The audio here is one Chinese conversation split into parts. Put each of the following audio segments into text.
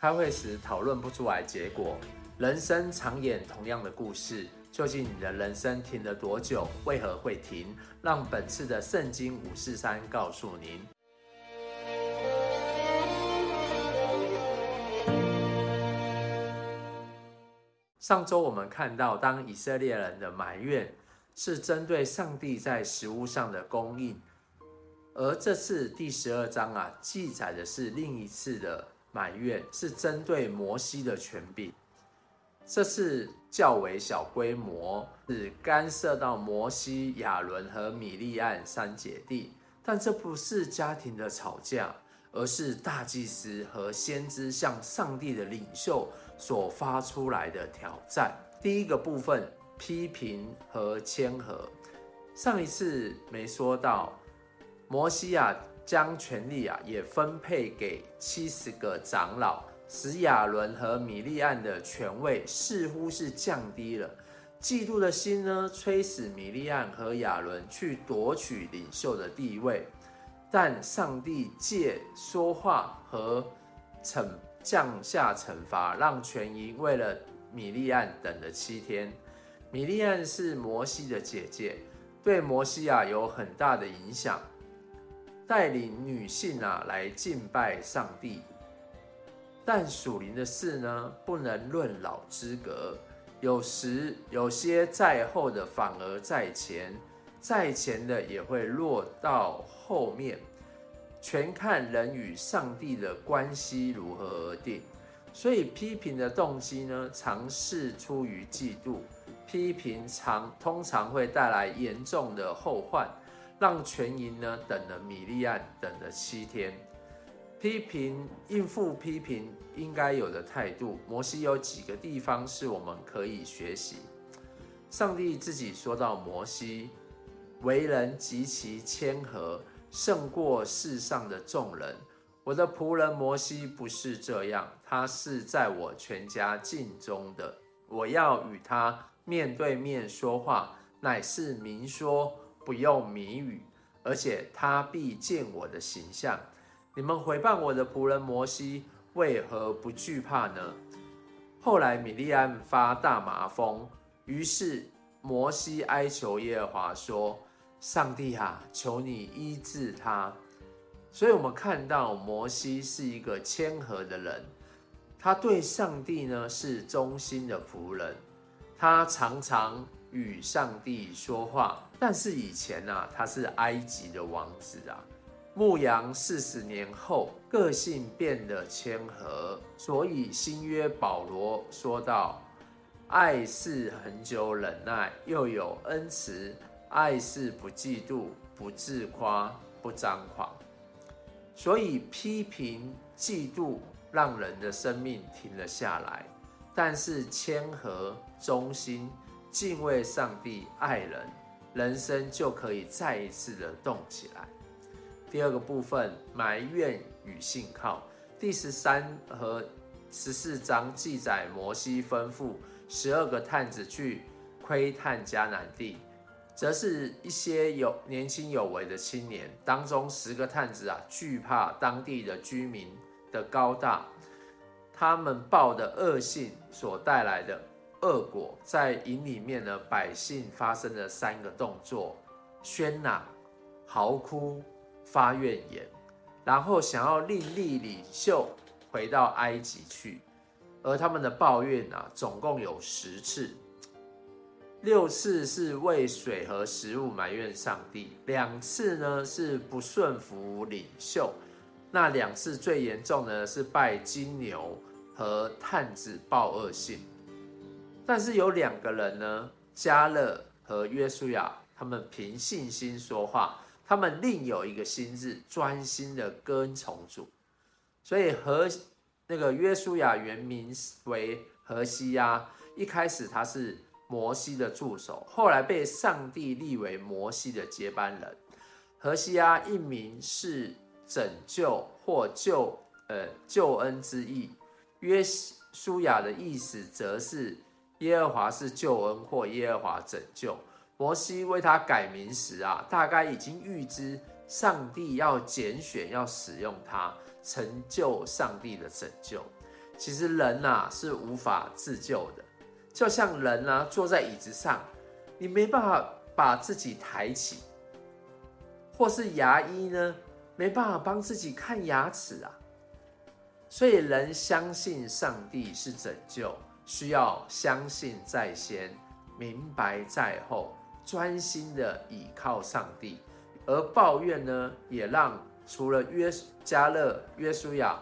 开会时讨论不出来结果。人生常演同样的故事，究竟你的人生停了多久？为何会停？让本次的圣经五四三告诉您。上周我们看到，当以色列人的埋怨是针对上帝在食物上的供应，而这次第十二章啊，记载的是另一次的埋怨，是针对摩西的权柄。这次较为小规模，是干涉到摩西、亚伦和米利暗三姐弟，但这不是家庭的吵架，而是大祭司和先知向上帝的领袖所发出来的挑战。第一个部分，批评和谦和。上一次没说到，摩西啊，将权力啊也分配给七十个长老。使亚伦和米利暗的权位似乎是降低了，嫉妒的心呢，催使米利暗和亚伦去夺取领袖的地位，但上帝借说话和惩降下惩罚，让全营为了米利暗等了七天。米利暗是摩西的姐姐，对摩西啊有很大的影响，带领女性啊来敬拜上帝。但属灵的事呢，不能论老资格。有时有些在后的反而在前，在前的也会落到后面，全看人与上帝的关系如何而定。所以批评的动机呢，常是出于嫉妒。批评常通常会带来严重的后患，让全营呢等了米利暗等了七天。批评应付批评应该有的态度，摩西有几个地方是我们可以学习。上帝自己说到摩西为人极其谦和，胜过世上的众人。我的仆人摩西不是这样，他是在我全家尽忠的。我要与他面对面说话，乃是明说，不用谜语，而且他必见我的形象。你们回谤我的仆人摩西，为何不惧怕呢？后来米利暗发大麻风，于是摩西哀求耶和华说：“上帝啊，求你医治他。”所以，我们看到摩西是一个谦和的人，他对上帝呢是忠心的仆人，他常常与上帝说话。但是以前呢、啊，他是埃及的王子啊。牧羊四十年后，个性变得谦和，所以新约保罗说道：“爱是恒久忍耐，又有恩慈；爱是不嫉妒，不自夸，不张狂。”所以批评、嫉妒让人的生命停了下来，但是谦和、忠心、敬畏上帝、爱人，人生就可以再一次的动起来。第二个部分，埋怨与信靠。第十三和十四章记载，摩西吩咐十二个探子去窥探迦南地，则是一些有年轻有为的青年。当中十个探子啊，惧怕当地的居民的高大，他们报的恶信所带来的恶果，在营里面呢，百姓发生了三个动作：喧嚷、嚎哭。发怨言，然后想要另立领袖回到埃及去，而他们的抱怨啊，总共有十次，六次是为水和食物埋怨上帝，两次呢是不顺服领袖，那两次最严重的是拜金牛和探子报恶信，但是有两个人呢，加勒和约书亚，他们凭信心说话。他们另有一个心志，专心的跟从主，所以和那个约书亚原名为何西阿，一开始他是摩西的助手，后来被上帝立为摩西的接班人。何西阿一名是拯救或救呃救恩之意，约书亚的意思则是耶和华是救恩或耶和华拯救。摩西为他改名时啊，大概已经预知上帝要拣选、要使用他，成就上帝的拯救。其实人呐是无法自救的，就像人呐坐在椅子上，你没办法把自己抬起，或是牙医呢没办法帮自己看牙齿啊。所以人相信上帝是拯救，需要相信在先，明白在后，专心的倚靠上帝。而抱怨呢，也让除了约加勒、约书亚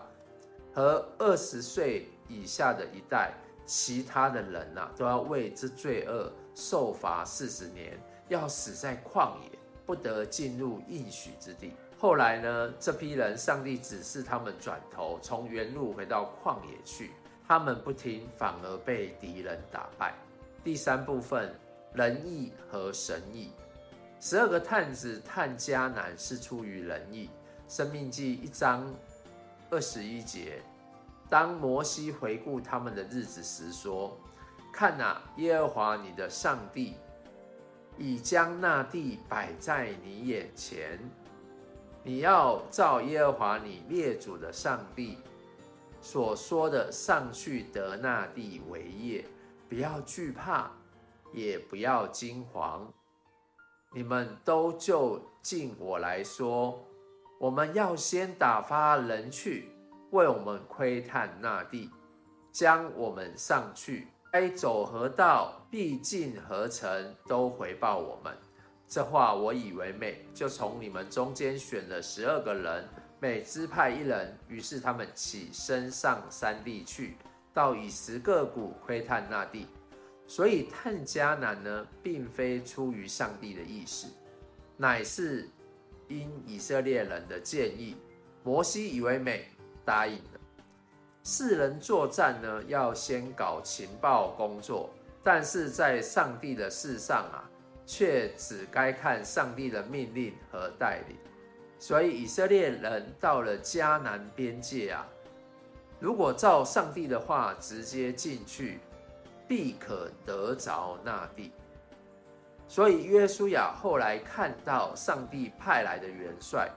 和二十岁以下的一代，其他的人呐、啊，都要为这罪恶受罚四十年，要死在旷野，不得进入应许之地。后来呢，这批人，上帝指示他们转头，从原路回到旷野去，他们不听，反而被敌人打败。第三部分，人义和神义。十二个探子探迦南是出于人义。生命记一章二十一节，当摩西回顾他们的日子时说：“看哪，耶和华你的上帝已将那地摆在你眼前，你要照耶和华你列祖的上帝所说的上去得那地为业，不要惧怕，也不要惊惶。”你们都就近我来说，我们要先打发人去为我们窥探那地，将我们上去该走何道，必进何城，都回报我们。这话我以为美，就从你们中间选了十二个人，每支派一人。于是他们起身上山地去，到以实各谷窥探那地。所以探迦南呢，并非出于上帝的意思，乃是因以色列人的建议。摩西以为美，答应了。四人作战呢，要先搞情报工作，但是在上帝的事上啊，却只该看上帝的命令和带领。所以以色列人到了迦南边界啊，如果照上帝的话直接进去。必可得着那地，所以约书亚后来看到上帝派来的元帅，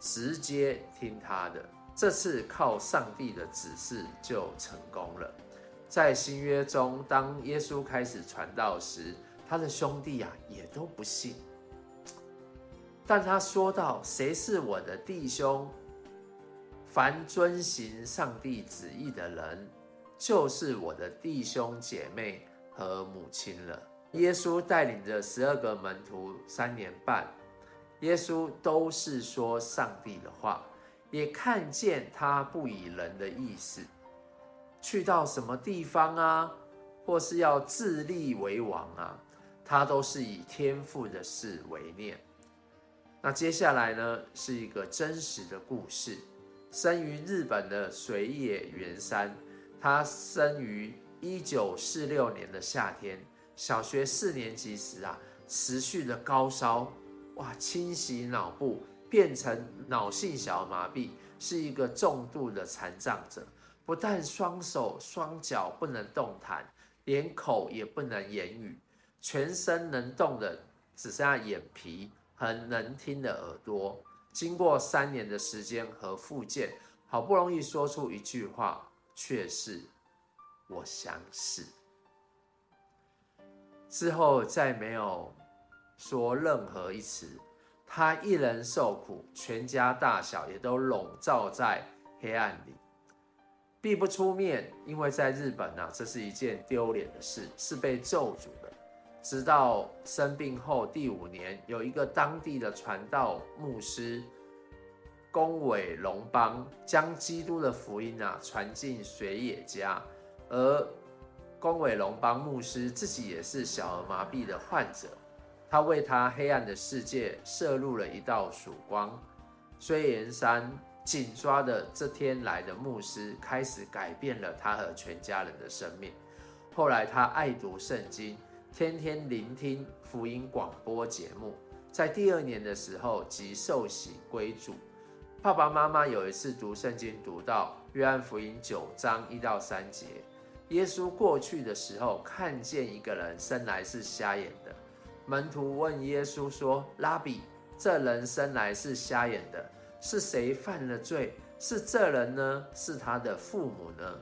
直接听他的。这次靠上帝的指示就成功了。在新约中，当耶稣开始传道时，他的兄弟啊也都不信。但他说道：“谁是我的弟兄？凡遵行上帝旨意的人。”就是我的弟兄姐妹和母亲了。耶稣带领着十二个门徒三年半，耶稣都是说上帝的话，也看见他不以人的意思，去到什么地方啊，或是要自立为王啊，他都是以天父的事为念。那接下来呢，是一个真实的故事，生于日本的水野源山。他生于一九四六年的夏天，小学四年级时啊，持续的高烧，哇，侵袭脑部，变成脑性小麻痹，是一个重度的残障者。不但双手双脚不能动弹，连口也不能言语，全身能动的只剩下眼皮很能听的耳朵。经过三年的时间和复健，好不容易说出一句话。却是，我想死。之后再没有说任何一词。他一人受苦，全家大小也都笼罩在黑暗里，避不出面。因为在日本啊，这是一件丢脸的事，是被咒诅的。直到生病后第五年，有一个当地的传道牧师。宫尾龙邦将基督的福音啊传进水野家，而宫尾龙邦牧师自己也是小儿麻痹的患者，他为他黑暗的世界射入了一道曙光。水野山紧抓的这天来的牧师开始改变了他和全家人的生命。后来他爱读圣经，天天聆听福音广播节目，在第二年的时候即受洗归主。爸爸妈妈有一次读圣经，读到约翰福音九章一到三节，耶稣过去的时候，看见一个人生来是瞎眼的。门徒问耶稣说：“拉比，这人生来是瞎眼的，是谁犯了罪？是这人呢？是他的父母呢？”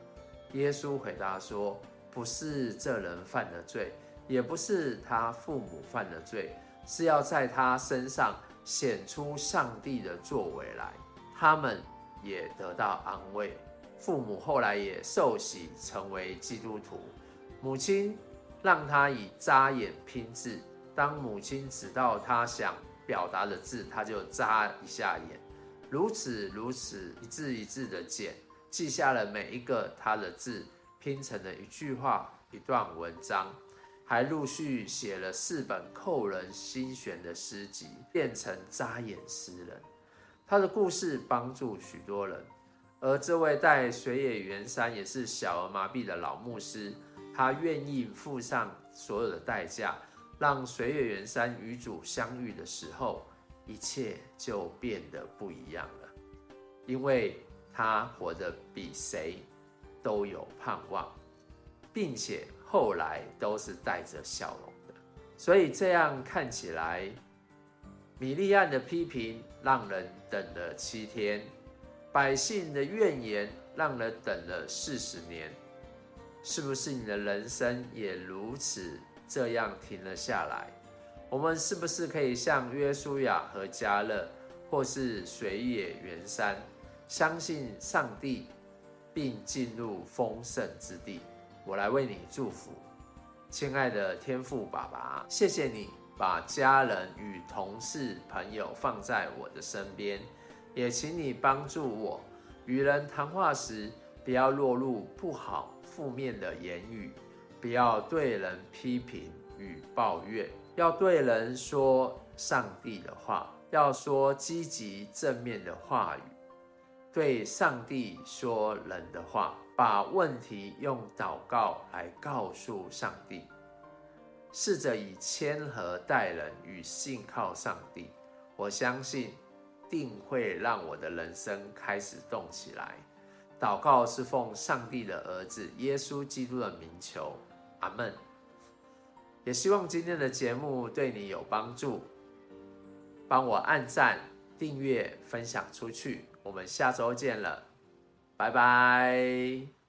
耶稣回答说：“不是这人犯了罪，也不是他父母犯的罪，是要在他身上显出上帝的作为来。他们也得到安慰。父母后来也受洗成为基督徒。母亲让他以扎眼拼字，当母亲指到他想表达的字，他就扎一下眼，如此如此，一字一字的剪。”记下了每一个他的字，拼成了一句话、一段文章，还陆续写了四本扣人心弦的诗集，变成扎眼诗人。他的故事帮助许多人，而这位带水野源山也是小儿麻痹的老牧师，他愿意付上所有的代价，让水野源三与主相遇的时候，一切就变得不一样了，因为。他活得比谁都有盼望，并且后来都是带着笑容的。所以这样看起来，米利暗的批评让人等了七天，百姓的怨言让人等了四十年。是不是你的人生也如此这样停了下来？我们是不是可以像约书亚和迦勒，或是水野源三？相信上帝，并进入丰盛之地。我来为你祝福，亲爱的天父爸爸，谢谢你把家人与同事朋友放在我的身边，也请你帮助我与人谈话时，不要落入不好负面的言语，不要对人批评与抱怨，要对人说上帝的话，要说积极正面的话语。对上帝说人的话，把问题用祷告来告诉上帝，试着以谦和待人与信靠上帝。我相信定会让我的人生开始动起来。祷告是奉上帝的儿子耶稣基督的名求，阿门。也希望今天的节目对你有帮助，帮我按赞、订阅、分享出去。我们下周见了，拜拜。